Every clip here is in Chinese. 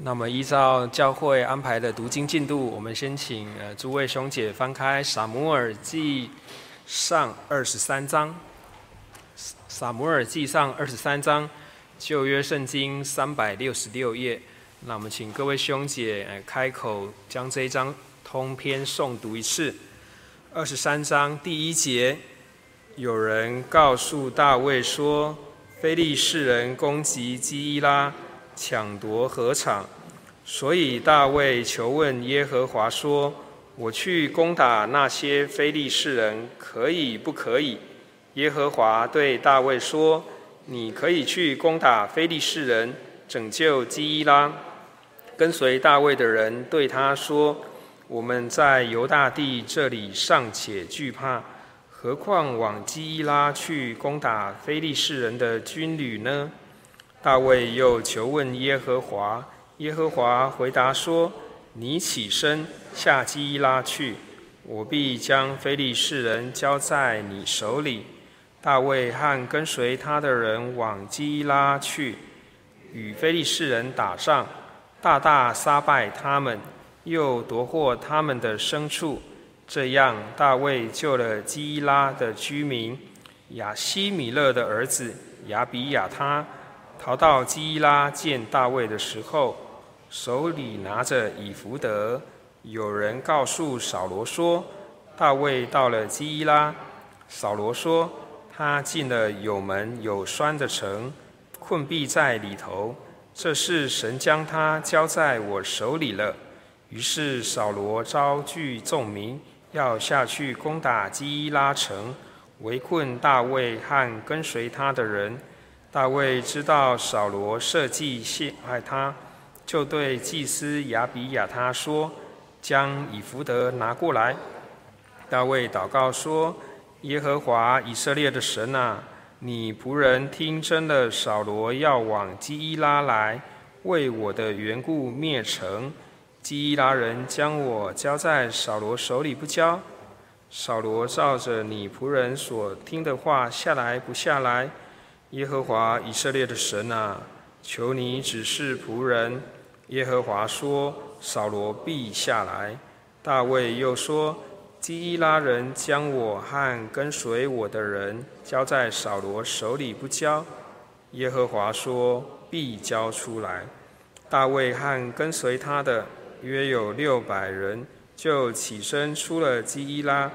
那么依照教会安排的读经进度，我们先请呃诸位兄姐翻开《撒母耳记上》二十三章，《撒母耳记上》二十三章，旧约圣经三百六十六页。那我们请各位兄姐呃开口将这一章通篇诵读一次。二十三章第一节，有人告诉大卫说，非利士人攻击基伊拉。抢夺禾场，所以大卫求问耶和华说：“我去攻打那些非利士人，可以不可以？”耶和华对大卫说：“你可以去攻打非利士人，拯救基伊拉。”跟随大卫的人对他说：“我们在犹大地这里尚且惧怕，何况往基伊拉去攻打非利士人的军旅呢？”大卫又求问耶和华，耶和华回答说：“你起身下基拉去，我必将非利士人交在你手里。”大卫和跟随他的人往基拉去，与非利士人打仗，大大杀败他们，又夺获他们的牲畜。这样，大卫救了基拉的居民亚希米勒的儿子亚比亚他。逃到基伊拉见大卫的时候，手里拿着以弗得。有人告诉扫罗说，大卫到了基伊拉。扫罗说，他进了有门有栓的城，困毙在里头。这是神将他交在我手里了。于是扫罗招聚众民，要下去攻打基伊拉城，围困大卫和跟随他的人。大卫知道扫罗设计陷害他，就对祭司亚比亚他说：“将以弗得拿过来。”大卫祷告说：“耶和华以色列的神啊，你仆人听真了，扫罗要往基伊拉来，为我的缘故灭城。基伊拉人将我交在扫罗手里不交。扫罗照着你仆人所听的话下来不下来？”耶和华以色列的神啊，求你指示仆人。耶和华说：“扫罗必下来。”大卫又说：“基伊拉人将我和跟随我的人交在扫罗手里不交。”耶和华说：“必交出来。”大卫和跟随他的约有六百人，就起身出了基伊拉，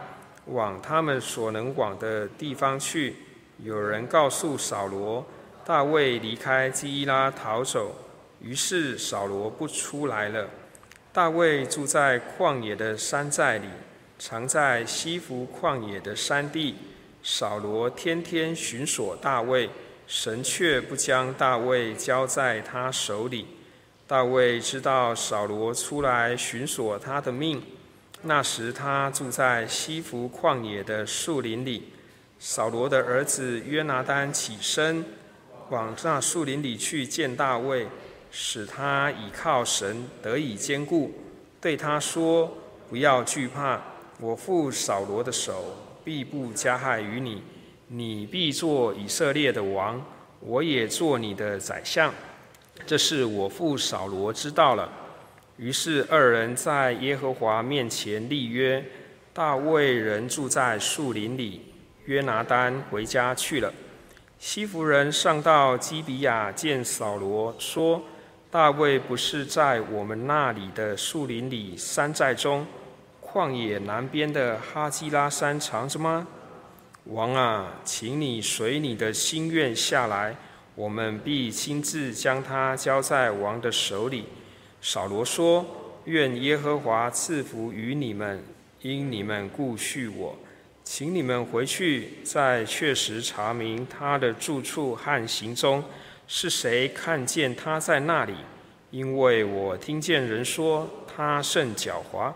往他们所能往的地方去。有人告诉扫罗，大卫离开基伊拉逃走，于是扫罗不出来了。大卫住在旷野的山寨里，常在西弗旷野的山地。扫罗天天寻索大卫，神却不将大卫交在他手里。大卫知道扫罗出来寻索他的命，那时他住在西弗旷野的树林里。扫罗的儿子约拿单起身，往那树林里去见大卫，使他倚靠神得以坚固，对他说：“不要惧怕，我父扫罗的手必不加害于你，你必做以色列的王，我也做你的宰相。这是我父扫罗知道了。”于是二人在耶和华面前立约，大卫仍住在树林里。约拿单回家去了。西弗人上到基比亚见扫罗，说：“大卫不是在我们那里的树林里山寨中，旷野南边的哈基拉山藏着吗？”王啊，请你随你的心愿下来，我们必亲自将他交在王的手里。扫罗说：“愿耶和华赐福于你们，因你们顾恤我。”请你们回去，再确实查明他的住处和行踪，是谁看见他在那里？因为我听见人说他甚狡猾，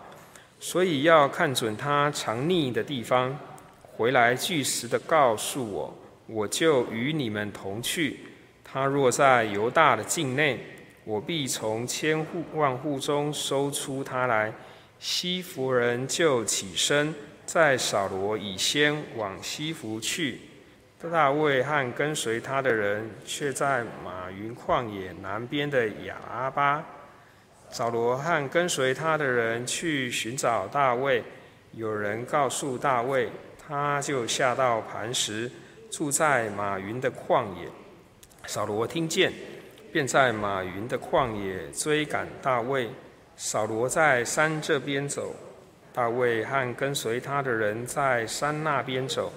所以要看准他藏匿的地方，回来据实的告诉我，我就与你们同去。他若在犹大的境内，我必从千户万户中搜出他来。西弗人就起身。在扫罗已先往西弗去，大卫和跟随他的人却在马云旷野南边的亚阿巴。扫罗和跟随他的人去寻找大卫，有人告诉大卫，他就下到磐石，住在马云的旷野。扫罗听见，便在马云的旷野追赶大卫。扫罗在山这边走，大卫和跟随他的人在山那边走。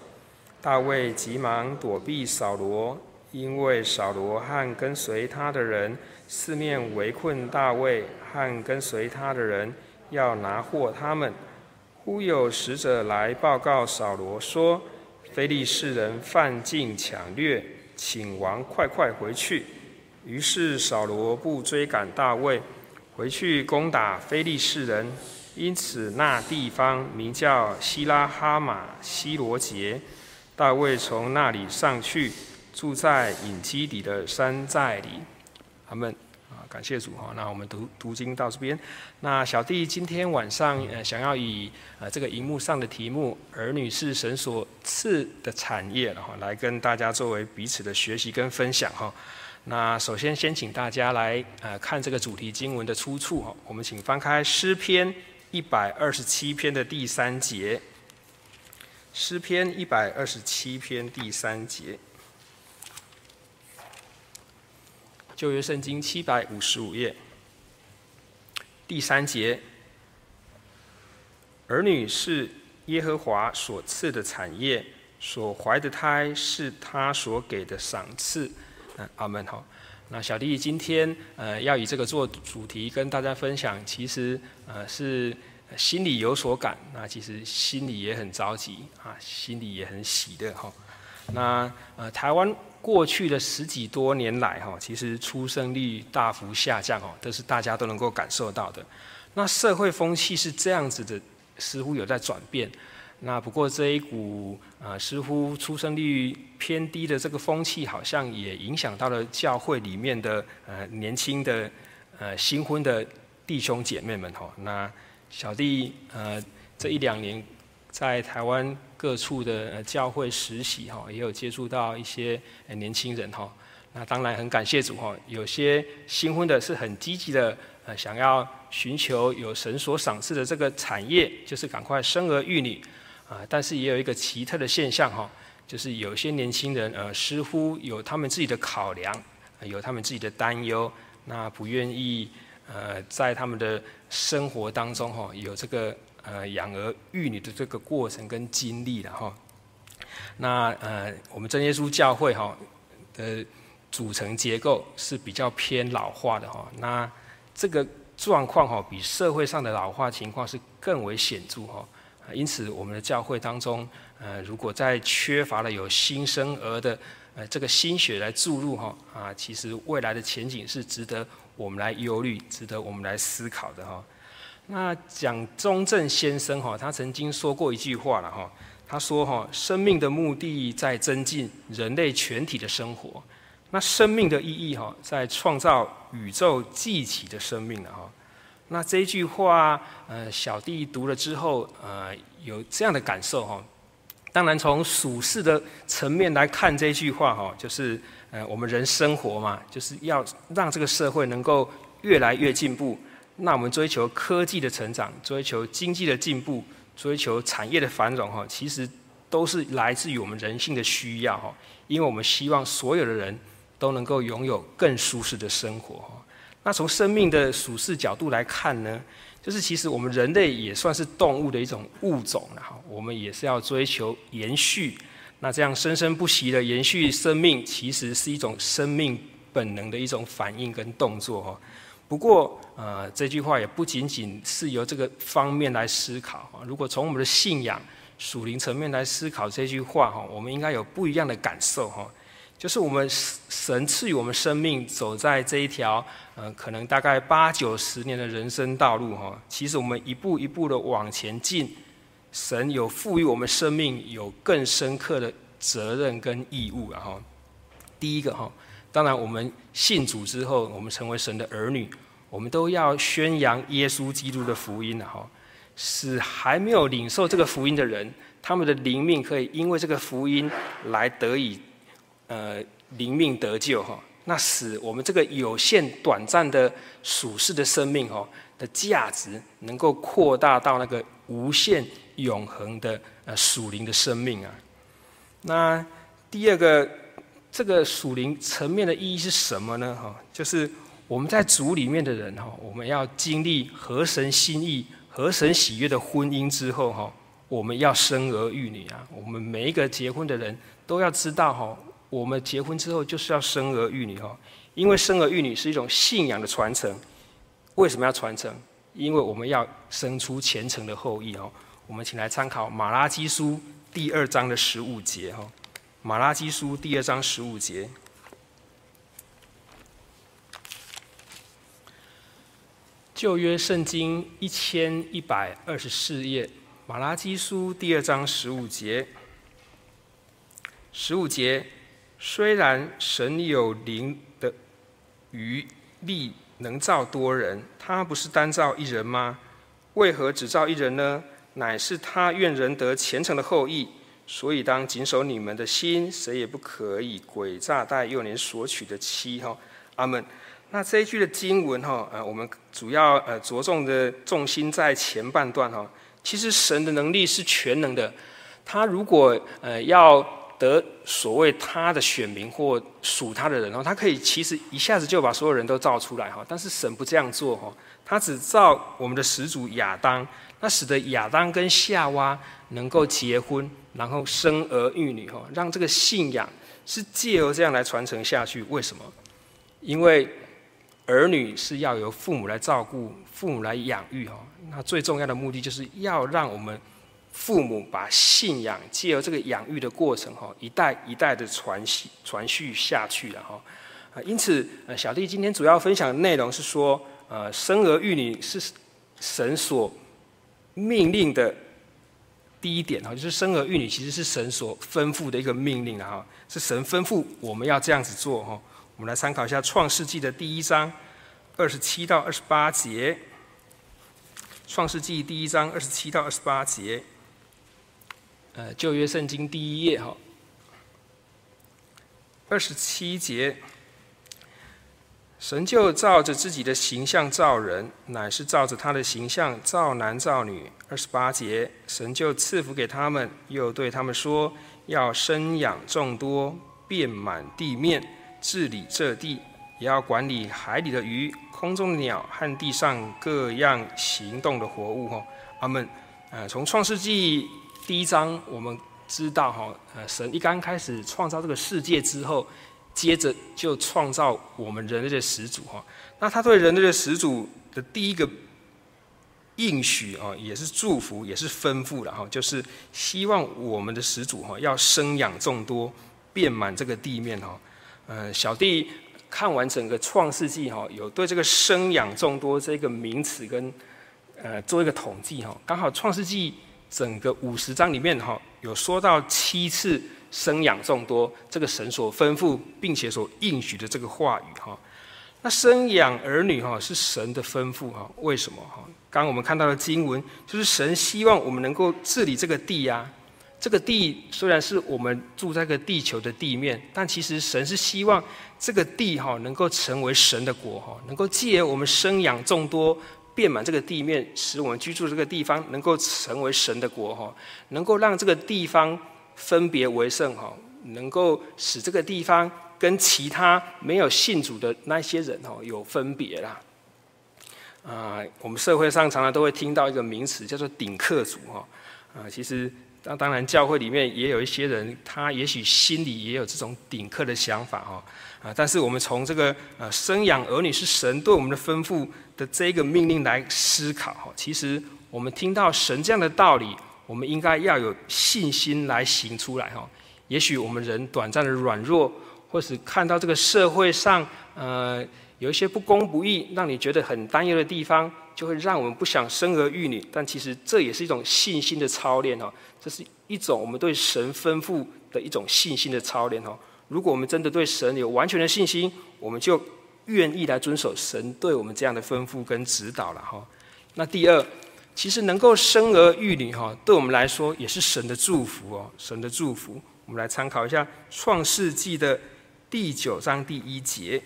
大卫急忙躲避扫罗，因为扫罗和跟随他的人四面围困大卫和跟随他的人，要拿获他们。忽有使者来报告扫罗说：“非利士人犯境抢掠，请王快快回去。”于是扫罗不追赶大卫，回去攻打非利士人。因此那地方名叫西拉哈马希罗杰。大卫从那里上去，住在隐基底的山寨里。阿门啊，感谢主哈。那我们读读经到这边。那小弟今天晚上呃，想要以呃这个荧幕上的题目“儿女是神所赐的产业”然后来跟大家作为彼此的学习跟分享哈。那首先先请大家来呃看这个主题经文的出处哈。我们请翻开诗篇一百二十七篇的第三节。诗篇一百二十七篇第三节，旧约圣经七百五十五页，第三节，儿女是耶和华所赐的产业，所怀的胎是他所给的赏赐。嗯，阿门。好，那小弟今天呃要以这个做主题跟大家分享，其实呃是。心里有所感，那其实心里也很着急啊，心里也很喜乐哈。那呃，台湾过去的十几多年来哈，其实出生率大幅下降哦，这是大家都能够感受到的。那社会风气是这样子的，似乎有在转变。那不过这一股呃，似乎出生率偏低的这个风气，好像也影响到了教会里面的呃年轻的呃新婚的弟兄姐妹们哈。那小弟呃，这一两年在台湾各处的教会实习哈，也有接触到一些年轻人哈。那当然很感谢主哈，有些新婚的是很积极的呃，想要寻求有神所赏赐的这个产业，就是赶快生儿育女啊。但是也有一个奇特的现象哈，就是有些年轻人呃，似乎有他们自己的考量，有他们自己的担忧，那不愿意。呃，在他们的生活当中，哈，有这个呃养儿育女的这个过程跟经历的哈。那呃，我们真耶稣教会哈的组成结构是比较偏老化的哈。那这个状况哈，比社会上的老化情况是更为显著哈。因此，我们的教会当中，呃，如果在缺乏了有新生儿的呃这个心血来注入哈啊，其实未来的前景是值得。我们来忧虑，值得我们来思考的哈。那蒋中正先生哈，他曾经说过一句话了哈。他说哈，生命的目的在增进人类全体的生活，那生命的意义哈，在创造宇宙记起的生命了哈。那这一句话，呃，小弟读了之后，呃，有这样的感受哈。当然，从属世的层面来看这句话哈，就是。呃，我们人生活嘛，就是要让这个社会能够越来越进步。那我们追求科技的成长，追求经济的进步，追求产业的繁荣，哈，其实都是来自于我们人性的需要，哈。因为我们希望所有的人都能够拥有更舒适的生活，哈。那从生命的属世角度来看呢，就是其实我们人类也算是动物的一种物种了，哈。我们也是要追求延续。那这样生生不息的延续生命，其实是一种生命本能的一种反应跟动作哈。不过，呃，这句话也不仅仅是由这个方面来思考哈。如果从我们的信仰属灵层面来思考这句话哈，我们应该有不一样的感受哈。就是我们神赐予我们生命，走在这一条呃，可能大概八九十年的人生道路哈。其实我们一步一步的往前进。神有赋予我们生命有更深刻的责任跟义务，然后第一个哈，当然我们信主之后，我们成为神的儿女，我们都要宣扬耶稣基督的福音，然后使还没有领受这个福音的人，他们的灵命可以因为这个福音来得以呃灵命得救哈。那使我们这个有限短暂的属世的生命哦的价值，能够扩大到那个无限永恒的呃属灵的生命啊。那第二个这个属灵层面的意义是什么呢？哈，就是我们在主里面的人哈，我们要经历合神心意、合神喜悦的婚姻之后哈，我们要生儿育女啊。我们每一个结婚的人都要知道哈，我们结婚之后就是要生儿育女哈，因为生儿育女是一种信仰的传承。为什么要传承？因为我们要生出虔诚的后裔哦。我们请来参考马拉基书第二章的十五节哈。马拉基书第二章十五节，旧约圣经一千一百二十四页，马拉基书第二章十五节。十五节，虽然神有灵的余力。能造多人，他不是单造一人吗？为何只造一人呢？乃是他愿人得虔诚的后裔，所以当谨守你们的心，谁也不可以诡诈待幼年所娶的妻。哈，阿门。那这一句的经文，哈，呃，我们主要呃着重的重心在前半段，哈。其实神的能力是全能的，他如果呃要。得所谓他的选民或属他的人哦，他可以其实一下子就把所有人都造出来哈，但是神不这样做哈，他只造我们的始祖亚当，那使得亚当跟夏娃能够结婚，然后生儿育女哈，让这个信仰是借由这样来传承下去。为什么？因为儿女是要由父母来照顾，父母来养育哈，那最重要的目的就是要让我们。父母把信仰借由这个养育的过程，哈，一代一代的传续传续下去了，哈。啊，因此，呃，小弟今天主要分享的内容是说，呃，生儿育女是神所命令的第一点，哈，就是生儿育女其实是神所吩咐的一个命令了，哈，是神吩咐我们要这样子做，哈。我们来参考一下《创世纪》的第一章二十七到二十八节，《创世纪》第一章二十七到二十八节。呃，旧约圣经第一页哈，二十七节，神就照着自己的形象造人，乃是照着他的形象造男造女。二十八节，神就赐福给他们，又对他们说，要生养众多，遍满地面，治理这地，也要管理海里的鱼、空中的鸟和地上各样行动的活物。哈，阿门。呃，从创世纪。第一章，我们知道哈，呃，神一刚开始创造这个世界之后，接着就创造我们人类的始祖哈。那他对人类的始祖的第一个应许啊，也是祝福，也是吩咐了哈，就是希望我们的始祖哈要生养众多，遍满这个地面哈。呃，小弟看完整个创世纪哈，有对这个生养众多这个名词跟呃做一个统计哈，刚好创世纪。整个五十章里面哈，有说到七次生养众多，这个神所吩咐并且所应许的这个话语哈。那生养儿女哈是神的吩咐哈，为什么哈？刚我们看到的经文就是神希望我们能够治理这个地呀。这个地虽然是我们住在个地球的地面，但其实神是希望这个地哈能够成为神的国哈，能够借我们生养众多。遍满这个地面，使我们居住这个地方能够成为神的国哈，能够让这个地方分别为圣哈，能够使这个地方跟其他没有信主的那些人哈有分别啦。啊，我们社会上常常都会听到一个名词叫做顶客族哈。啊，其实当当然教会里面也有一些人，他也许心里也有这种顶客的想法哈。啊，但是我们从这个呃生养儿女是神对我们的吩咐的这个命令来思考哈，其实我们听到神这样的道理，我们应该要有信心来行出来哈。也许我们人短暂的软弱，或是看到这个社会上呃有一些不公不义，让你觉得很担忧的地方，就会让我们不想生儿育女。但其实这也是一种信心的操练哈，这是一种我们对神吩咐的一种信心的操练哈。如果我们真的对神有完全的信心，我们就愿意来遵守神对我们这样的吩咐跟指导了哈。那第二，其实能够生儿育女哈，对我们来说也是神的祝福哦，神的祝福。我们来参考一下《创世纪》的第九章第一节。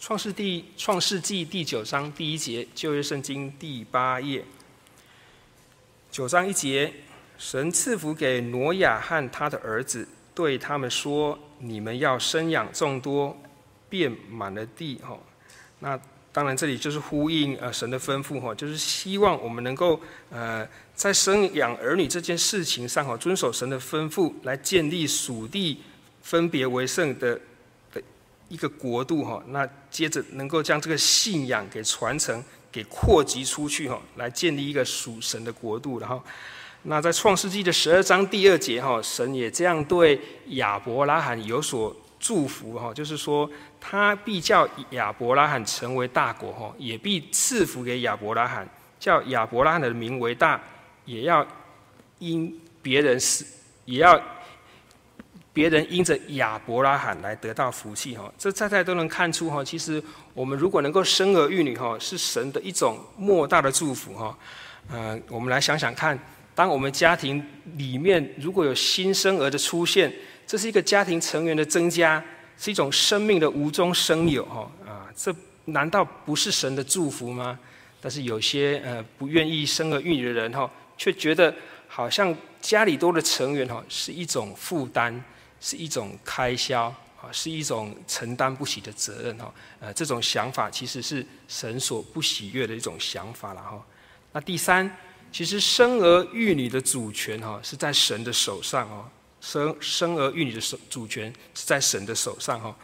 创世第创世纪第九章第一节，旧约圣经第八页，九章一节，神赐福给挪亚和他的儿子，对他们说：“你们要生养众多，遍满了地。”哈，那当然这里就是呼应呃神的吩咐哈，就是希望我们能够呃在生养儿女这件事情上哈，遵守神的吩咐，来建立属地分别为圣的。一个国度哈，那接着能够将这个信仰给传承、给扩及出去哈，来建立一个属神的国度。然后，那在创世纪的十二章第二节哈，神也这样对亚伯拉罕有所祝福哈，就是说他必叫亚伯拉罕成为大国哈，也必赐福给亚伯拉罕，叫亚伯拉罕的名为大，也要因别人死，也要。别人因着亚伯拉罕来得到福气哈，这在在都能看出哈，其实我们如果能够生儿育女哈，是神的一种莫大的祝福哈。呃，我们来想想看，当我们家庭里面如果有新生儿的出现，这是一个家庭成员的增加，是一种生命的无中生有哈啊，这难道不是神的祝福吗？但是有些呃不愿意生儿育女的人哈，却觉得好像家里多的成员哈是一种负担。是一种开销啊，是一种承担不起的责任哈。呃，这种想法其实是神所不喜悦的一种想法了哈。那第三，其实生儿育女的主权哈是在神的手上哦。生生儿育女的手主权是在神的手上哈。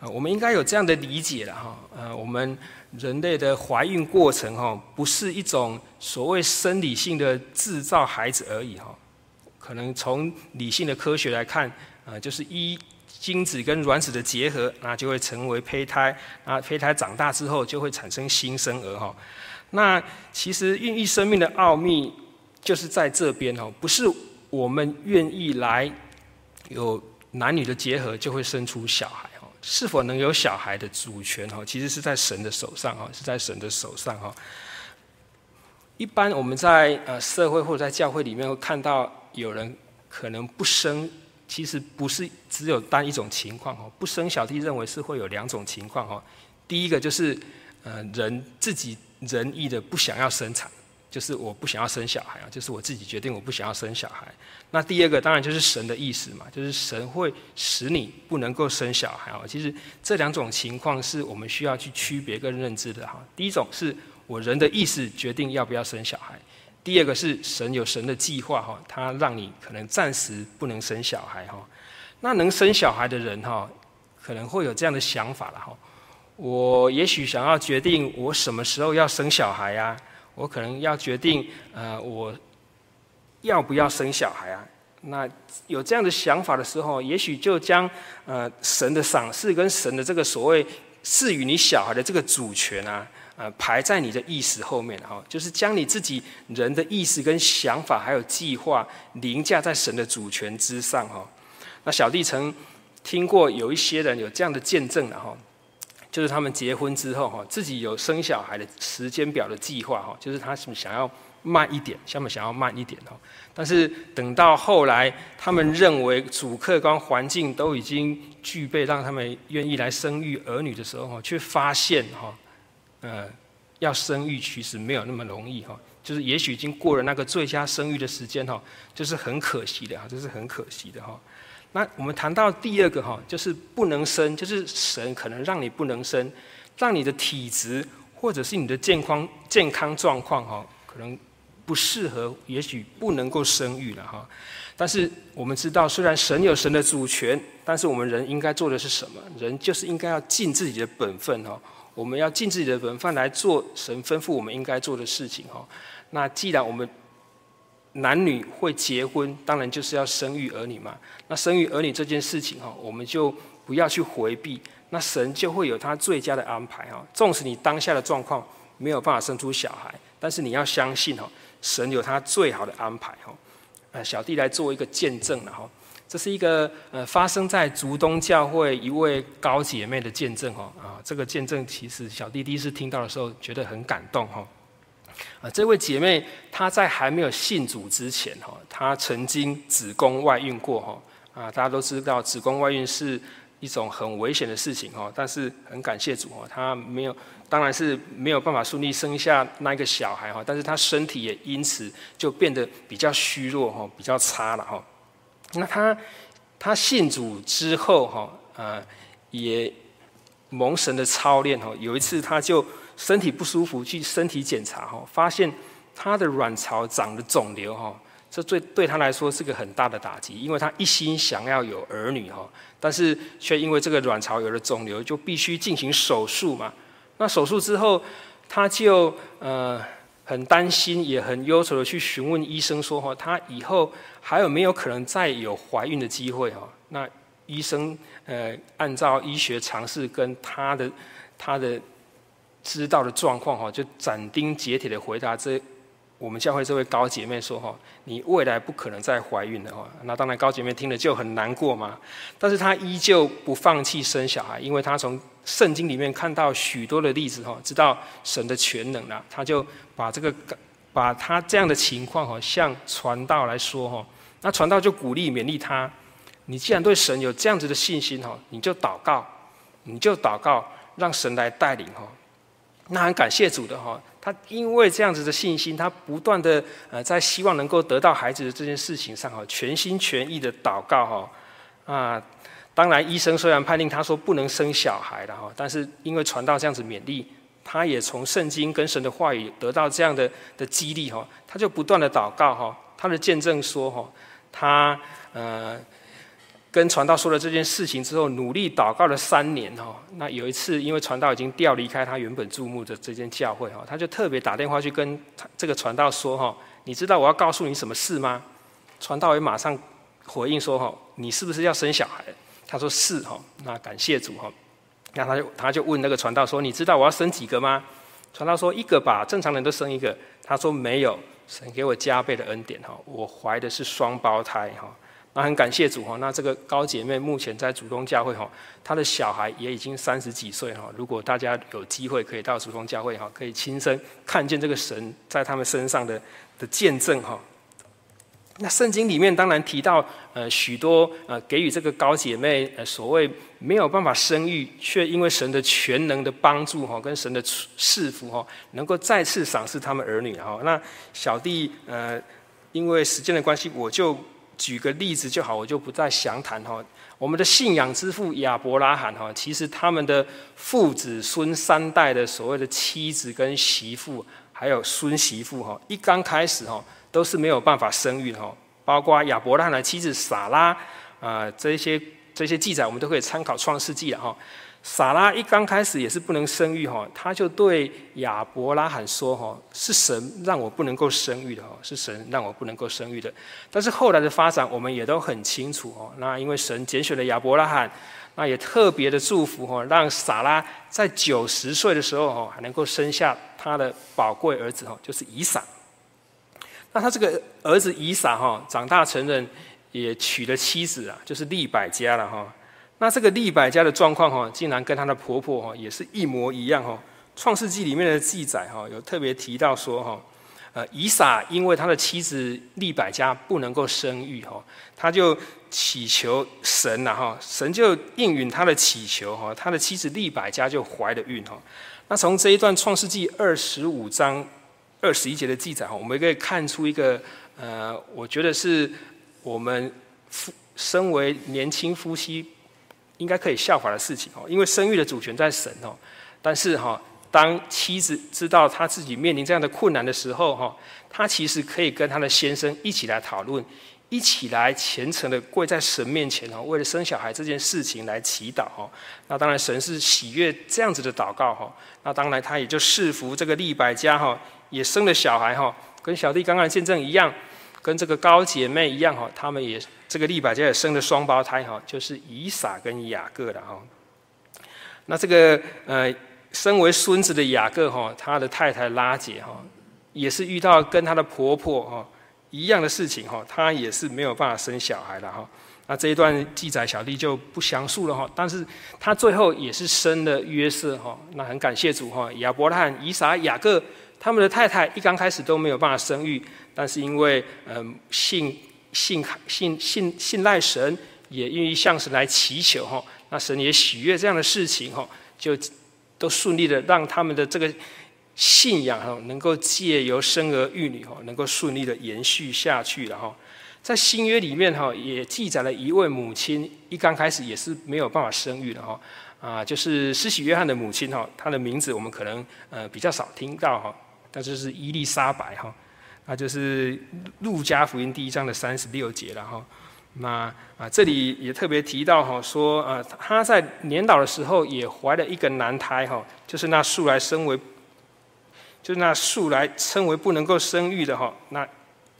呃，我们应该有这样的理解了哈。呃，我们人类的怀孕过程哈，不是一种所谓生理性的制造孩子而已哈。可能从理性的科学来看。啊，就是一精子跟卵子的结合，那就会成为胚胎。那胚胎长大之后，就会产生新生儿哈。那其实孕育生命的奥秘就是在这边哦，不是我们愿意来有男女的结合就会生出小孩哦。是否能有小孩的主权哦，其实是在神的手上哦，是在神的手上哦。一般我们在呃社会或者在教会里面会看到有人可能不生。其实不是只有单一种情况哦，不生小弟认为是会有两种情况哦。第一个就是，呃，人自己仁义的不想要生产，就是我不想要生小孩啊，就是我自己决定我不想要生小孩。那第二个当然就是神的意思嘛，就是神会使你不能够生小孩啊。其实这两种情况是我们需要去区别跟认知的哈。第一种是我人的意思决定要不要生小孩。第二个是神有神的计划哈，他让你可能暂时不能生小孩哈。那能生小孩的人哈，可能会有这样的想法了哈。我也许想要决定我什么时候要生小孩啊，我可能要决定呃我要不要生小孩啊。那有这样的想法的时候，也许就将呃神的赏赐跟神的这个所谓赐予你小孩的这个主权啊。呃，排在你的意识后面哈，就是将你自己人的意识跟想法还有计划凌驾在神的主权之上哈。那小弟曾听过有一些人有这样的见证了哈，就是他们结婚之后哈，自己有生小孩的时间表的计划哈，就是他是想要慢一点，下面想要慢一点哈。但是等到后来，他们认为主客观环境都已经具备，让他们愿意来生育儿女的时候哈，却发现哈。呃，要生育其实没有那么容易哈，就是也许已经过了那个最佳生育的时间哈，就是很可惜的哈，这是很可惜的哈。那我们谈到第二个哈，就是不能生，就是神可能让你不能生，让你的体质或者是你的健康健康状况哈，可能不适合，也许不能够生育了哈。但是我们知道，虽然神有神的主权，但是我们人应该做的是什么？人就是应该要尽自己的本分哈。我们要尽自己的本分来做神吩咐我们应该做的事情哈。那既然我们男女会结婚，当然就是要生育儿女嘛。那生育儿女这件事情哈，我们就不要去回避。那神就会有他最佳的安排哈。纵使你当下的状况没有办法生出小孩，但是你要相信哈，神有他最好的安排哈。呃，小弟来做一个见证了哈。这是一个呃发生在竹东教会一位高姐妹的见证哦啊，这个见证其实小弟第一次听到的时候觉得很感动哈。啊，这位姐妹她在还没有信主之前哈，她曾经子宫外孕过哈。啊，大家都知道子宫外孕是一种很危险的事情哈，但是很感谢主哈，她没有，当然是没有办法顺利生下那个小孩哈，但是她身体也因此就变得比较虚弱哈，比较差了哈。那她她信主之后哈，呃，也蒙神的操练哈，有一次她就。身体不舒服，去身体检查哈，发现他的卵巢长了肿瘤哈，这对对他来说是个很大的打击，因为他一心想要有儿女哈，但是却因为这个卵巢有了肿瘤，就必须进行手术嘛。那手术之后，他就呃很担心，也很忧愁的去询问医生说哈，他以后还有没有可能再有怀孕的机会哈？那医生呃按照医学常识跟他的他的。知道的状况哈，就斩钉截铁的回答这我们教会这位高姐妹说哈，你未来不可能再怀孕了哈。那当然高姐妹听了就很难过嘛，但是她依旧不放弃生小孩，因为她从圣经里面看到许多的例子哈，知道神的全能了，她就把这个把她这样的情况哈向传道来说哈，那传道就鼓励勉励她，你既然对神有这样子的信心哈，你就祷告，你就祷告，让神来带领哈。那很感谢主的哈，他因为这样子的信心，他不断的呃在希望能够得到孩子的这件事情上哈，全心全意的祷告哈啊，当然医生虽然判定他说不能生小孩了哈，但是因为传道这样子勉励，他也从圣经跟神的话语得到这样的的激励哈，他就不断的祷告哈，他的见证说哈，他呃。跟传道说了这件事情之后，努力祷告了三年哈。那有一次，因为传道已经调离开他原本注目的这间教会哈，他就特别打电话去跟这个传道说哈：“你知道我要告诉你什么事吗？”传道也马上回应说：“哈，你是不是要生小孩？”他说：“是哈。”那感谢主哈。那他就他就问那个传道说：“你知道我要生几个吗？”传道说：“一个吧，正常人都生一个。”他说：“没有，神给我加倍的恩典哈，我怀的是双胞胎哈。”那很感谢主哈，那这个高姐妹目前在主东教会哈，她的小孩也已经三十几岁哈。如果大家有机会可以到主东教会哈，可以亲身看见这个神在他们身上的的见证哈。那圣经里面当然提到呃许多呃给予这个高姐妹呃所谓没有办法生育，却因为神的全能的帮助哈，跟神的赐福哈，能够再次赏赐他们儿女哈。那小弟呃因为时间的关系，我就。举个例子就好，我就不再详谈哈。我们的信仰之父亚伯拉罕哈，其实他们的父子孙三代的所谓的妻子跟媳妇，还有孙媳妇哈，一刚开始哈都是没有办法生育哈。包括亚伯拉罕的妻子撒拉啊，这些这些记载我们都可以参考创世纪了哈。撒拉一刚开始也是不能生育哈，他就对亚伯拉罕说哈：“是神让我不能够生育的哈，是神让我不能够生育的。”但是后来的发展我们也都很清楚哈。那因为神拣选了亚伯拉罕，那也特别的祝福哈，让撒拉在九十岁的时候哈还能够生下他的宝贵儿子哈，就是以撒。那他这个儿子以撒哈长大成人，也娶了妻子啊，就是利百加了哈。那这个利百加的状况哈，竟然跟她的婆婆哈也是一模一样哈。创世纪里面的记载哈，有特别提到说哈，呃，以撒因为他的妻子利百加不能够生育哈，他就祈求神呐哈，神就应允他的祈求哈，他的妻子利百加就怀了孕哈。那从这一段创世纪二十五章二十一节的记载哈，我们可以看出一个呃，我觉得是我们夫身为年轻夫妻。应该可以效法的事情哦，因为生育的主权在神哦。但是哈，当妻子知道她自己面临这样的困难的时候哈，她其实可以跟她的先生一起来讨论，一起来虔诚的跪在神面前哦，为了生小孩这件事情来祈祷哈。那当然神是喜悦这样子的祷告哈。那当然他也就赐福这个利百家哈，也生了小孩哈，跟小弟刚刚见证一样，跟这个高姐妹一样哈，他们也。这个利百加也生了双胞胎哈，就是以撒跟雅各的哈。那这个呃，身为孙子的雅各哈，他的太太拉结哈，也是遇到跟他的婆婆哈一样的事情哈，他也是没有办法生小孩的哈。那这一段记载小弟就不详述了哈。但是他最后也是生了约瑟哈。那很感谢主哈，亚伯拉罕、以撒、雅各他们的太太一刚开始都没有办法生育，但是因为嗯信信信信信赖神，也愿意向神来祈求哈。那神也喜悦这样的事情哈，就都顺利的让他们的这个信仰哈，能够借由生儿育女哈，能够顺利的延续下去了哈。在新约里面哈，也记载了一位母亲，一刚开始也是没有办法生育的哈，啊，就是施洗约翰的母亲哈，她的名字我们可能呃比较少听到哈，但是是伊丽莎白哈，那就是路加福音第一章的三十六节了哈。那啊，这里也特别提到哈，说啊，他在年老的时候也怀了一个男胎哈，就是那素来称为，就是那素来称为不能够生育的哈，那。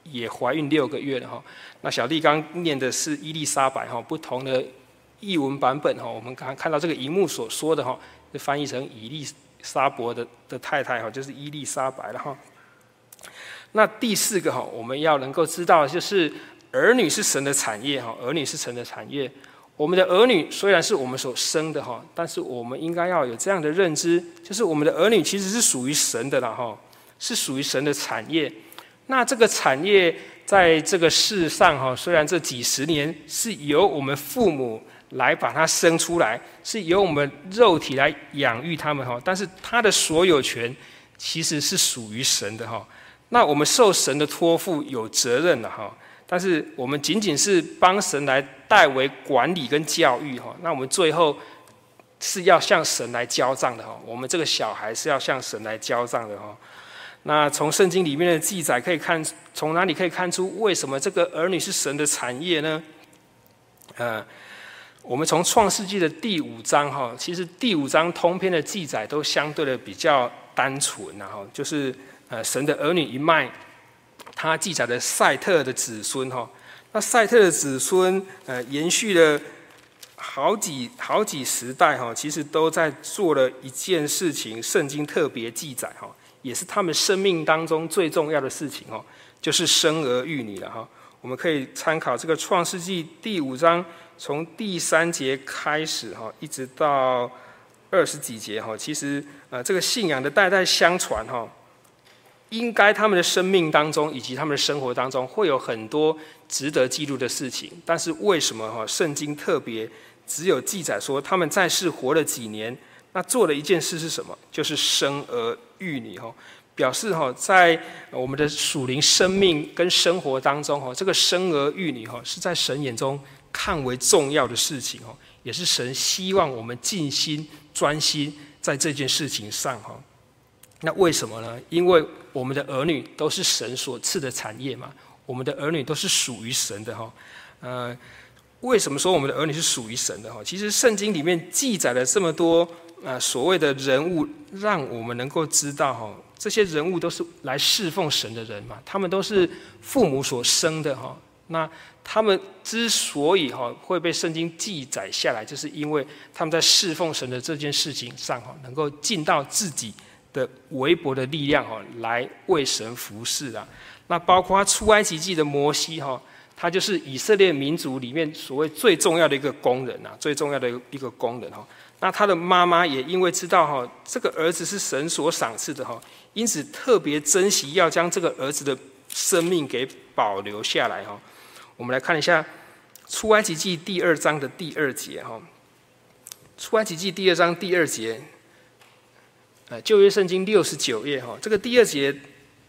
也怀孕六个月了哈，那小弟刚念的是伊丽莎白哈，不同的译文版本哈，我们刚看到这个荧幕所说的哈，就翻译成伊丽莎伯的的太太哈，就是伊丽莎白了哈。那第四个哈，我们要能够知道，就是儿女是神的产业哈，儿女是神的产业。我们的儿女虽然是我们所生的哈，但是我们应该要有这样的认知，就是我们的儿女其实是属于神的了哈，是属于神的产业。那这个产业在这个世上哈，虽然这几十年是由我们父母来把它生出来，是由我们肉体来养育他们哈，但是他的所有权其实是属于神的哈。那我们受神的托付有责任的哈，但是我们仅仅是帮神来代为管理跟教育哈。那我们最后是要向神来交账的哈。我们这个小孩是要向神来交账的哈。那从圣经里面的记载可以看，从哪里可以看出为什么这个儿女是神的产业呢？呃，我们从创世纪的第五章哈，其实第五章通篇的记载都相对的比较单纯，然后就是呃神的儿女一脉，他记载的赛特的子孙哈，那赛特的子孙呃延续了好几好几时代哈，其实都在做了一件事情，圣经特别记载哈。也是他们生命当中最重要的事情哦，就是生儿育女了哈。我们可以参考这个创世纪第五章，从第三节开始哈，一直到二十几节哈。其实呃，这个信仰的代代相传哈，应该他们的生命当中以及他们的生活当中会有很多值得记录的事情。但是为什么哈，圣经特别只有记载说他们在世活了几年？那做的一件事是什么？就是生儿育女哈，表示哈，在我们的属灵生命跟生活当中哈，这个生儿育女哈，是在神眼中看为重要的事情哈，也是神希望我们尽心专心在这件事情上哈。那为什么呢？因为我们的儿女都是神所赐的产业嘛，我们的儿女都是属于神的哈。呃，为什么说我们的儿女是属于神的哈？其实圣经里面记载了这么多。啊，所谓的人物，让我们能够知道哈，这些人物都是来侍奉神的人嘛，他们都是父母所生的哈。那他们之所以哈会被圣经记载下来，就是因为他们在侍奉神的这件事情上哈，能够尽到自己的微薄的力量哈，来为神服侍啊。那包括出埃及记的摩西哈，他就是以色列民族里面所谓最重要的一个工人呐，最重要的一个工人哈。那他的妈妈也因为知道哈，这个儿子是神所赏赐的哈，因此特别珍惜要将这个儿子的生命给保留下来哈。我们来看一下《出埃及记》第二章的第二节哈，《出埃及记》第二章第二节，呃，旧约圣经六十九页哈，这个第二节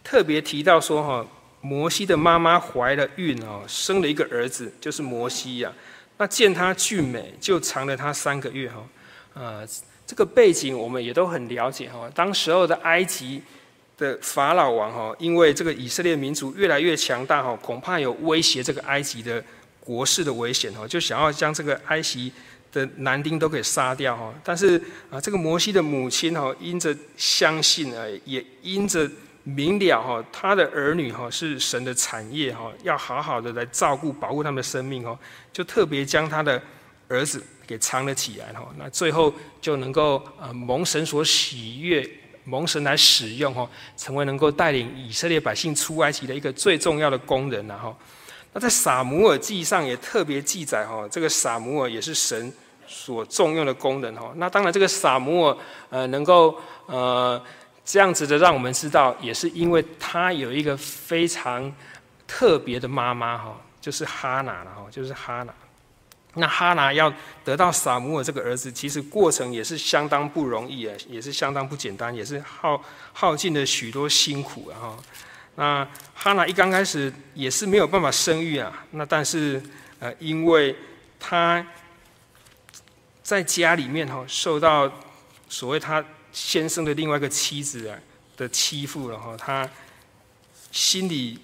特别提到说哈，摩西的妈妈怀了孕哦，生了一个儿子，就是摩西呀。那见他俊美，就藏了他三个月哈。呃，这个背景我们也都很了解哈。当时候的埃及的法老王哈，因为这个以色列民族越来越强大哈，恐怕有威胁这个埃及的国势的危险哈，就想要将这个埃及的男丁都给杀掉哈。但是啊，这个摩西的母亲哈，因着相信啊，也因着明了哈，他的儿女哈是神的产业哈，要好好的来照顾保护他们的生命哦，就特别将他的儿子。给藏了起来哈，那最后就能够呃蒙神所喜悦，蒙神来使用哈，成为能够带领以色列百姓出埃及的一个最重要的工人然后，那在撒母耳记上也特别记载哈，这个撒母耳也是神所重用的工人哈。那当然，这个撒母耳呃能够呃这样子的让我们知道，也是因为他有一个非常特别的妈妈哈，就是哈拿了哈，就是哈拿。那哈拿要得到撒母耳这个儿子，其实过程也是相当不容易啊，也是相当不简单，也是耗耗尽了许多辛苦啊。那哈拿一刚开始也是没有办法生育啊，那但是呃，因为他在家里面哈受到所谓他先生的另外一个妻子啊的欺负了哈，他心里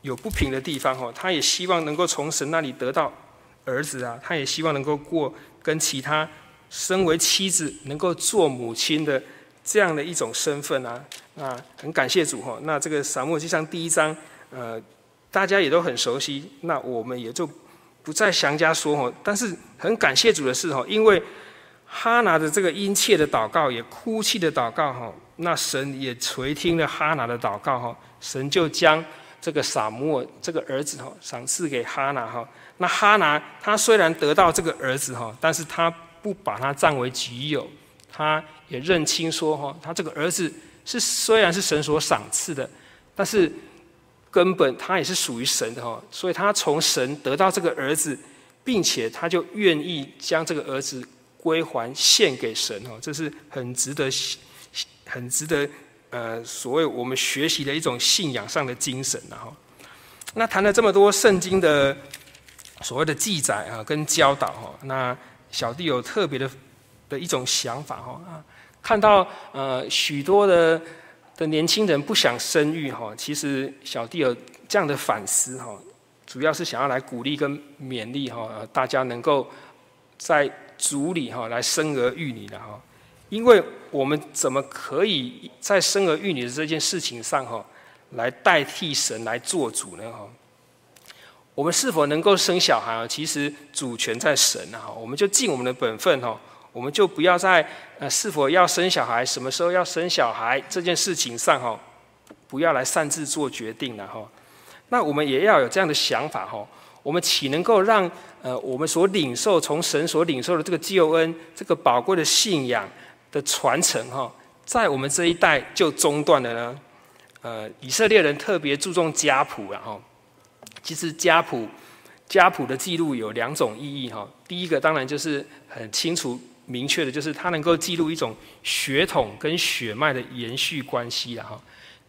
有不平的地方哈，他也希望能够从神那里得到。儿子啊，他也希望能够过跟其他身为妻子能够做母亲的这样的一种身份啊。那很感谢主哈。那这个撒母耳记上第一章，呃，大家也都很熟悉，那我们也就不再详加说哈。但是很感谢主的是哈，因为哈拿的这个殷切的祷告，也哭泣的祷告哈，那神也垂听了哈拿的祷告哈，神就将这个撒母这个儿子哈赏赐给哈拿哈。那哈拿他虽然得到这个儿子哈，但是他不把他占为己有，他也认清说哈，他这个儿子是虽然是神所赏赐的，但是根本他也是属于神的哈，所以他从神得到这个儿子，并且他就愿意将这个儿子归还献给神哦，这是很值得很值得呃所谓我们学习的一种信仰上的精神呐哈。那谈了这么多圣经的。所谓的记载啊，跟教导哈，那小弟有特别的的一种想法哈啊，看到呃许多的的年轻人不想生育哈，其实小弟有这样的反思哈，主要是想要来鼓励跟勉励哈，大家能够在主里哈来生儿育女的哈，因为我们怎么可以在生儿育女的这件事情上哈，来代替神来做主呢哈？我们是否能够生小孩啊？其实主权在神啊！我们就尽我们的本分哈，我们就不要在呃是否要生小孩、什么时候要生小孩这件事情上哈，不要来擅自做决定了哈。那我们也要有这样的想法哈。我们岂能够让呃我们所领受从神所领受的这个救恩、这个宝贵的信仰的传承哈，在我们这一代就中断了呢？呃，以色列人特别注重家谱然后。其实家谱，家谱的记录有两种意义哈。第一个当然就是很清楚明确的，就是它能够记录一种血统跟血脉的延续关系了哈。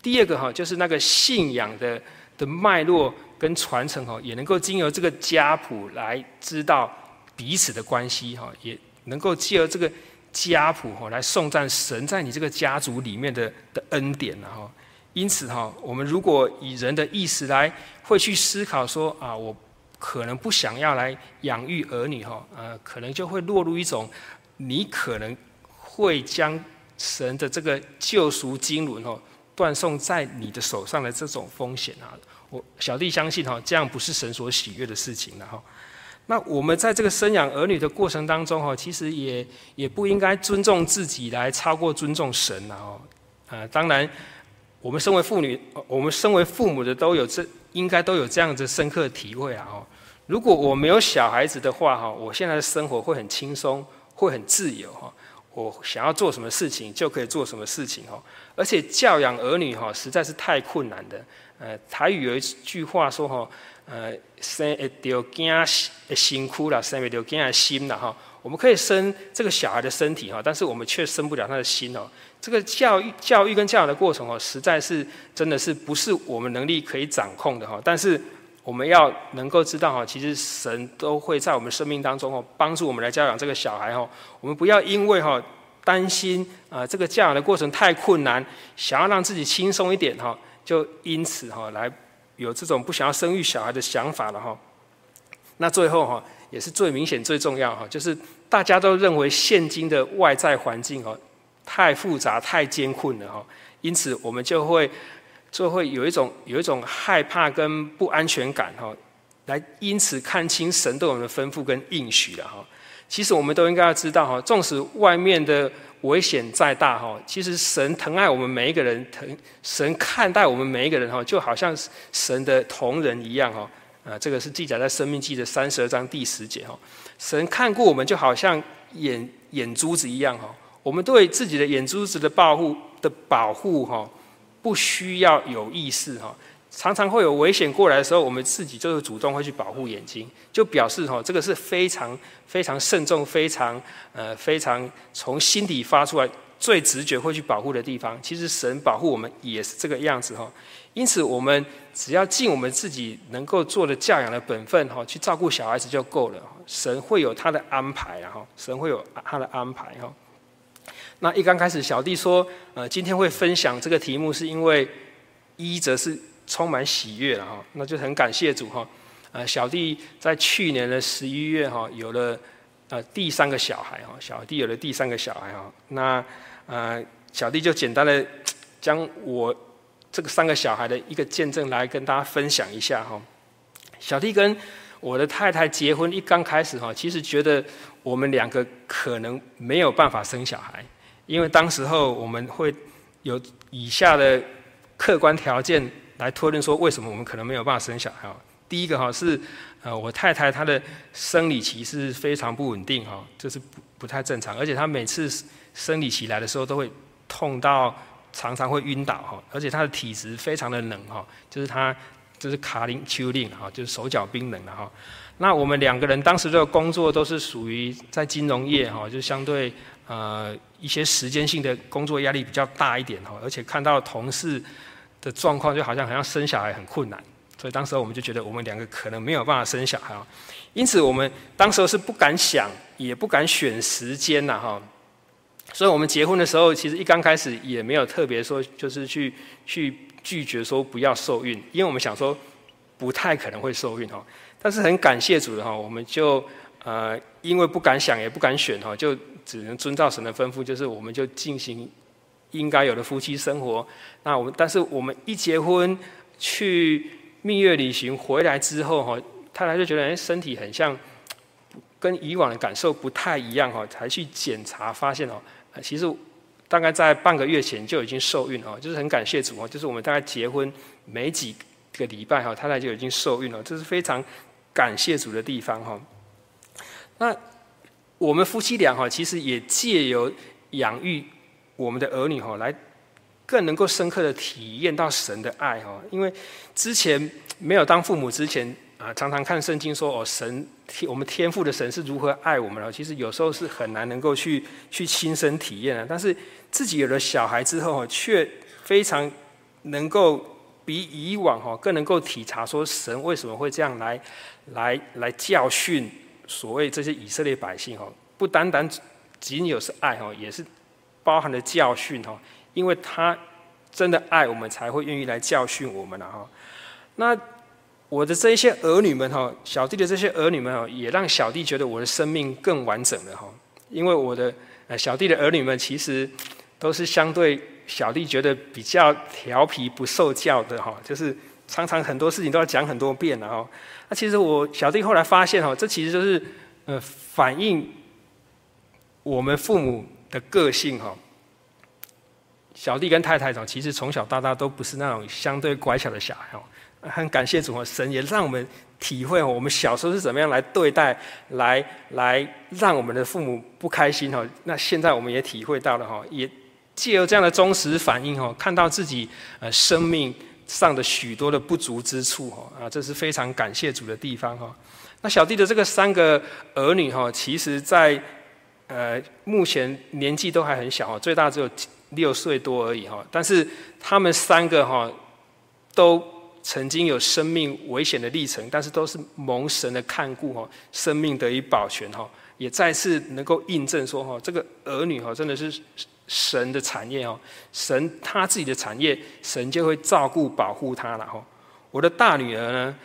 第二个哈，就是那个信仰的的脉络跟传承哈，也能够经由这个家谱来知道彼此的关系哈，也能够借由这个家谱哈来颂赞神在你这个家族里面的的恩典了哈。因此哈，我们如果以人的意识来会去思考说啊，我可能不想要来养育儿女哈，呃，可能就会落入一种你可能会将神的这个救赎经纶哦断送在你的手上的这种风险啊。我小弟相信哈，这样不是神所喜悦的事情了哈。那我们在这个生养儿女的过程当中哈，其实也也不应该尊重自己来超过尊重神了哈。啊，当然。我们身为妇女，我们身为父母的都有这，应该都有这样子深刻的体会啊！哈，如果我没有小孩子的话，哈，我现在的生活会很轻松，会很自由，哈，我想要做什么事情就可以做什么事情，哈，而且教养儿女，哈，实在是太困难的。呃，台语有一句话说，哈，呃，生会掉囝的辛苦了，生会掉囝的心了，哈。我们可以生这个小孩的身体，哈，但是我们却生不了他的心，哦。这个教育、教育跟教养的过程哦，实在是真的是不是我们能力可以掌控的哈。但是我们要能够知道哈，其实神都会在我们生命当中哦，帮助我们来教养这个小孩哈。我们不要因为哈担心啊这个教养的过程太困难，想要让自己轻松一点哈，就因此哈来有这种不想要生育小孩的想法了哈。那最后哈也是最明显、最重要哈，就是大家都认为现今的外在环境哈。太复杂、太艰困了哈，因此我们就会就会有一种有一种害怕跟不安全感哈，来因此看清神对我们的吩咐跟应许了哈。其实我们都应该要知道哈，纵使外面的危险再大哈，其实神疼爱我们每一个人，疼神看待我们每一个人哈，就好像神的同人一样哈。啊，这个是记载在《生命记》的三十二章第十节哈。神看顾我们，就好像眼眼珠子一样哈。我们对自己的眼珠子的保护的保护哈，不需要有意识哈。常常会有危险过来的时候，我们自己就会主动会去保护眼睛，就表示哈，这个是非常非常慎重、非常呃非常从心底发出来最直觉会去保护的地方。其实神保护我们也是这个样子哈。因此，我们只要尽我们自己能够做的教养的本分哈，去照顾小孩子就够了。神会有他的安排，然后神会有他的安排哈。那一刚开始，小弟说，呃，今天会分享这个题目，是因为一则是。充满喜悦了哈，那就很感谢主哈。呃，小弟在去年的十一月哈，有了呃第三个小孩哈，小弟有了第三个小孩哈。那呃，小弟就简单的将我这个三个小孩的一个见证来跟大家分享一下哈。小弟跟我的太太结婚一刚开始哈，其实觉得我们两个可能没有办法生小孩，因为当时候我们会有以下的客观条件。来推论说，为什么我们可能没有办法生小孩？第一个哈是，呃，我太太她的生理期是非常不稳定哈，这是不不太正常，而且她每次生理期来的时候都会痛到常常会晕倒哈，而且她的体质非常的冷哈，就是她就是卡林丘令哈，就是手脚冰冷的哈。那我们两个人当时的工作都是属于在金融业哈，就相对呃一些时间性的工作压力比较大一点哈，而且看到同事。的状况就好像好像生小孩很困难，所以当时我们就觉得我们两个可能没有办法生小孩，因此我们当时是不敢想，也不敢选时间呐哈。所以我们结婚的时候，其实一刚开始也没有特别说，就是去去拒绝说不要受孕，因为我们想说不太可能会受孕哈。但是很感谢主的哈，我们就呃因为不敢想也不敢选哈，就只能遵照神的吩咐，就是我们就进行。应该有的夫妻生活，那我们但是我们一结婚去蜜月旅行回来之后哈，太太就觉得哎身体很像跟以往的感受不太一样哈，才去检查发现哦，其实大概在半个月前就已经受孕哦，就是很感谢主哦，就是我们大概结婚没几个礼拜哈，太太就已经受孕了，这是非常感谢主的地方哈。那我们夫妻俩哈，其实也借由养育。我们的儿女哈，来更能够深刻的体验到神的爱哈，因为之前没有当父母之前啊，常常看圣经说哦，神我们天父的神是如何爱我们了，其实有时候是很难能够去去亲身体验的。但是自己有了小孩之后，却非常能够比以往哈更能够体察说神为什么会这样来来来教训所谓这些以色列百姓哈，不单单仅有是爱哈，也是。包含的教训哈，因为他真的爱我们，才会愿意来教训我们了哈。那我的这些儿女们哈，小弟的这些儿女们哈，也让小弟觉得我的生命更完整了哈。因为我的小弟的儿女们其实都是相对小弟觉得比较调皮不受教的哈，就是常常很多事情都要讲很多遍了哦。那其实我小弟后来发现哈，这其实就是呃反映我们父母。的个性哈，小弟跟太太长其实从小到大都不是那种相对乖巧的小孩哦。很感谢主和神也让我们体会我们小时候是怎么样来对待，来来让我们的父母不开心哈。那现在我们也体会到了哈，也借由这样的忠实反应哈，看到自己呃生命上的许多的不足之处哈啊，这是非常感谢主的地方哈。那小弟的这个三个儿女哈，其实在。呃，目前年纪都还很小哈，最大只有六岁多而已哈。但是他们三个哈，都曾经有生命危险的历程，但是都是蒙神的看顾哈，生命得以保全哈，也再次能够印证说哈，这个儿女哈真的是神的产业哦，神他自己的产业，神就会照顾保护他了哈。我的大女儿呢，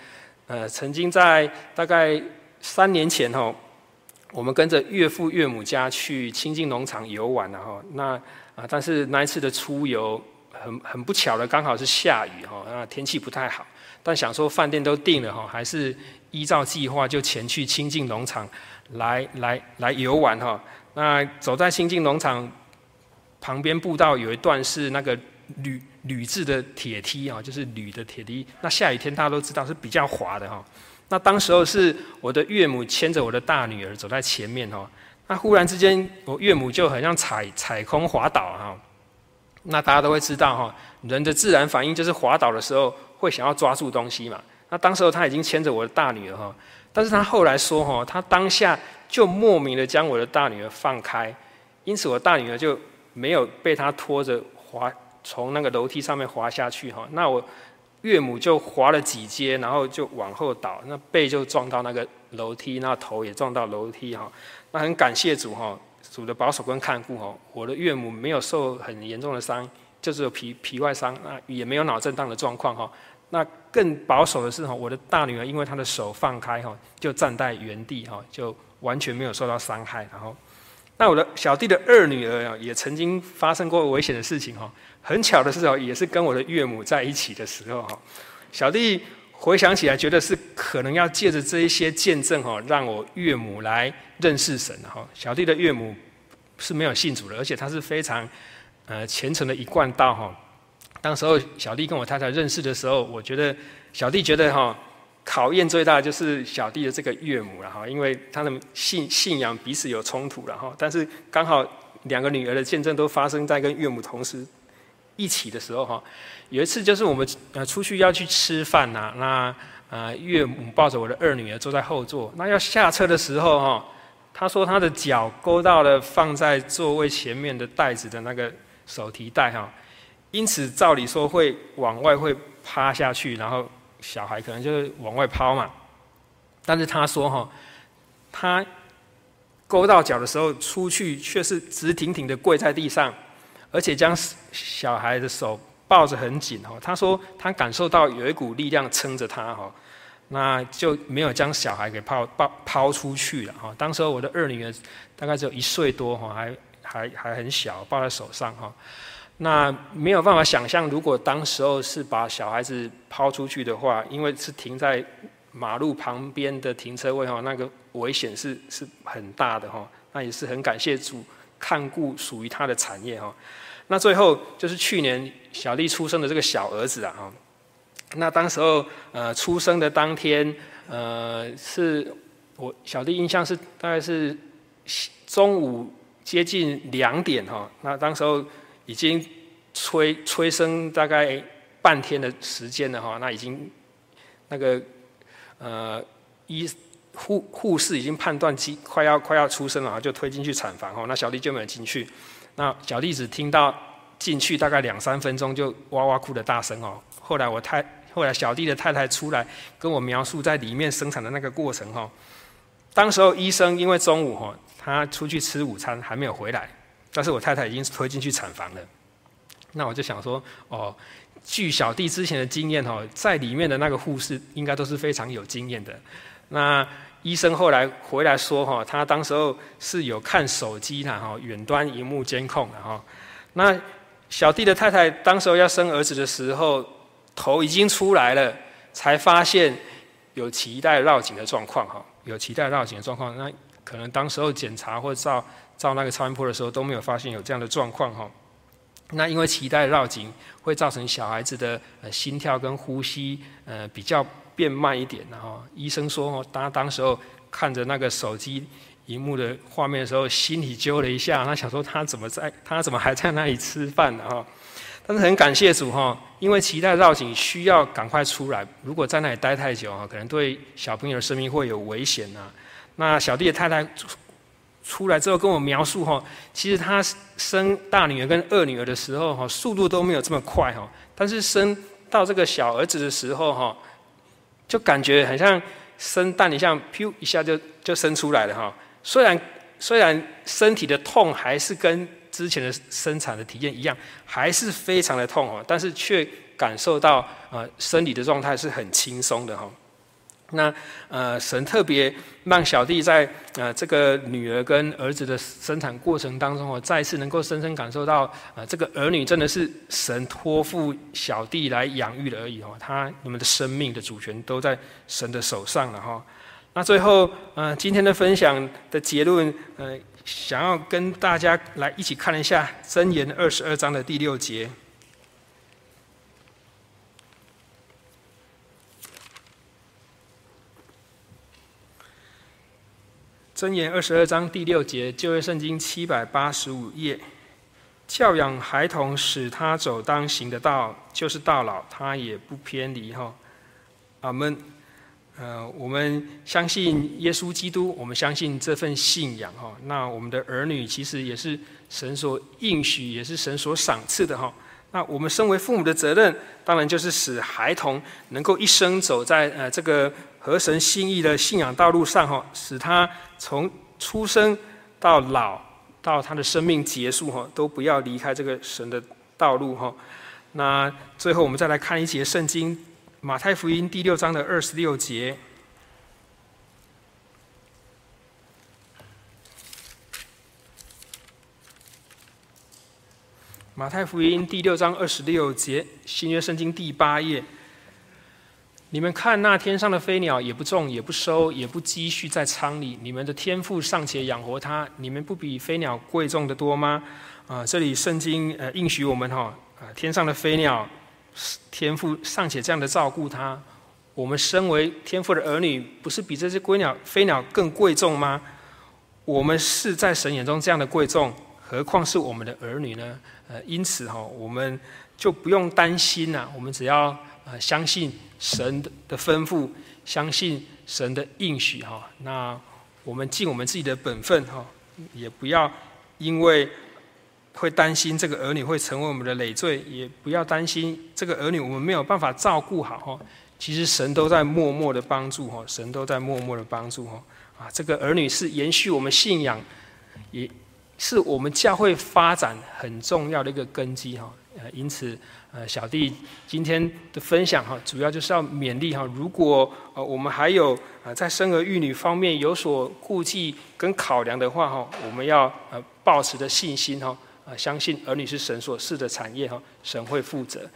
呃，曾经在大概三年前哈。我们跟着岳父岳母家去清境农场游玩了哈，那啊，但是那一次的出游很很不巧的，刚好是下雨哈，那天气不太好。但想说饭店都订了哈，还是依照计划就前去清境农场来来来游玩哈。那走在清境农场旁边步道有一段是那个铝铝制的铁梯啊，就是铝的铁梯。那下雨天大家都知道是比较滑的哈。那当时候是我的岳母牵着我的大女儿走在前面哈。那忽然之间，我岳母就很像踩踩空滑倒哈。那大家都会知道哈，人的自然反应就是滑倒的时候会想要抓住东西嘛。那当时候他已经牵着我的大女儿哈，但是他后来说哈，他当下就莫名的将我的大女儿放开，因此我大女儿就没有被他拖着滑从那个楼梯上面滑下去哈。那我岳母就滑了几阶，然后就往后倒，那背就撞到那个楼梯，那头也撞到楼梯哈。那很感谢主哈，主的保守跟看顾哈，我的岳母没有受很严重的伤，就是有皮皮外伤，那也没有脑震荡的状况哈。那更保守的是哈，我的大女儿因为她的手放开哈，就站在原地哈，就完全没有受到伤害。然后，那我的小弟的二女儿啊，也曾经发生过危险的事情哈。很巧的是哦，也是跟我的岳母在一起的时候哈。小弟回想起来，觉得是可能要借着这一些见证哈，让我岳母来认识神哈。小弟的岳母是没有信主的，而且他是非常呃虔诚的一贯道哈。当时候小弟跟我太太认识的时候，我觉得小弟觉得哈，考验最大的就是小弟的这个岳母了哈，因为他的信信仰彼此有冲突了哈。但是刚好两个女儿的见证都发生在跟岳母同时一起的时候哈。有一次就是我们呃出去要去吃饭呐，那呃岳母抱着我的二女儿坐在后座，那要下车的时候哈，他说他的脚勾到了放在座位前面的袋子的那个手提袋哈。因此，照理说会往外会趴下去，然后小孩可能就是往外抛嘛。但是他说哈，他勾到脚的时候出去却是直挺挺的跪在地上，而且将小孩的手抱着很紧哈。他说他感受到有一股力量撑着他哈，那就没有将小孩给抛抛抛出去了哈。当时候我的二女儿大概只有一岁多哈，还还还很小，抱在手上哈。那没有办法想象，如果当时候是把小孩子抛出去的话，因为是停在马路旁边的停车位哈，那个危险是是很大的哈。那也是很感谢主看顾属于他的产业哈。那最后就是去年小丽出生的这个小儿子啊哈。那当时候呃出生的当天呃是我小弟印象是大概是中午接近两点哈。那当时候。已经催催生大概半天的时间了哈，那已经那个呃医护护士已经判断机快要快要出生了，就推进去产房哈，那小弟就没有进去，那小弟只听到进去大概两三分钟就哇哇哭的大声哦，后来我太后来小弟的太太出来跟我描述在里面生产的那个过程哈，当时候医生因为中午哈他出去吃午餐还没有回来。但是我太太已经推进去产房了，那我就想说，哦，据小弟之前的经验哦，在里面的那个护士应该都是非常有经验的。那医生后来回来说，哈，他当时候是有看手机的哈，远端荧幕监控的哈。那小弟的太太当时候要生儿子的时候，头已经出来了，才发现有脐带绕颈的状况哈，有脐带绕颈的状况，那可能当时候检查或照。照那个超音波的时候都没有发现有这样的状况哈，那因为脐带绕颈会造成小孩子的呃心跳跟呼吸呃比较变慢一点，然后医生说哦，当当时候看着那个手机荧幕的画面的时候，心里揪了一下，他想说他怎么在，他怎么还在那里吃饭呢哈？但是很感谢主哈，因为脐带绕颈需要赶快出来，如果在那里待太久哈，可能对小朋友的生命会有危险呐。那小弟的太太。出来之后跟我描述哈，其实他生大女儿跟二女儿的时候哈，速度都没有这么快哈，但是生到这个小儿子的时候哈，就感觉很像生蛋一样，噗一下就就生出来了哈。虽然虽然身体的痛还是跟之前的生产的体验一样，还是非常的痛哦，但是却感受到呃生理的状态是很轻松的哈。那呃，神特别让小弟在呃这个女儿跟儿子的生产过程当中，我再次能够深深感受到，呃，这个儿女真的是神托付小弟来养育的而已哦，他你们的生命的主权都在神的手上了哈。那最后呃，今天的分享的结论，呃，想要跟大家来一起看一下箴言二十二章的第六节。箴言二十二章第六节，旧约圣经七百八十五页，教养孩童，使他走当行的道，就是到老他也不偏离。哈，阿门。呃，我们相信耶稣基督，我们相信这份信仰。哈，那我们的儿女其实也是神所应许，也是神所赏赐的。哈，那我们身为父母的责任，当然就是使孩童能够一生走在呃这个。合神心意的信仰道路上，哈，使他从出生到老，到他的生命结束，哈，都不要离开这个神的道路，哈。那最后我们再来看一节圣经，马太福音第六章的二十六节。马太福音第六章二十六节，新约圣经第八页。你们看那天上的飞鸟，也不种，也不收，也不积蓄在仓里，你们的天赋尚且养活它，你们不比飞鸟贵重得多吗？啊，这里圣经呃应许我们哈，啊天上的飞鸟，天赋尚且这样的照顾它，我们身为天赋的儿女，不是比这些飞鸟飞鸟更贵重吗？我们是在神眼中这样的贵重，何况是我们的儿女呢？呃，因此哈，我们就不用担心呐，我们只要呃相信。神的吩咐，相信神的应许哈。那我们尽我们自己的本分哈，也不要因为会担心这个儿女会成为我们的累赘，也不要担心这个儿女我们没有办法照顾好哈。其实神都在默默的帮助哈，神都在默默的帮助哈。啊，这个儿女是延续我们信仰，也是我们教会发展很重要的一个根基哈。呃，因此。呃，小弟今天的分享哈，主要就是要勉励哈。如果呃我们还有呃在生儿育女方面有所顾忌跟考量的话哈，我们要呃抱持的信心哈，呃相信儿女是神所赐的产业哈，神会负责。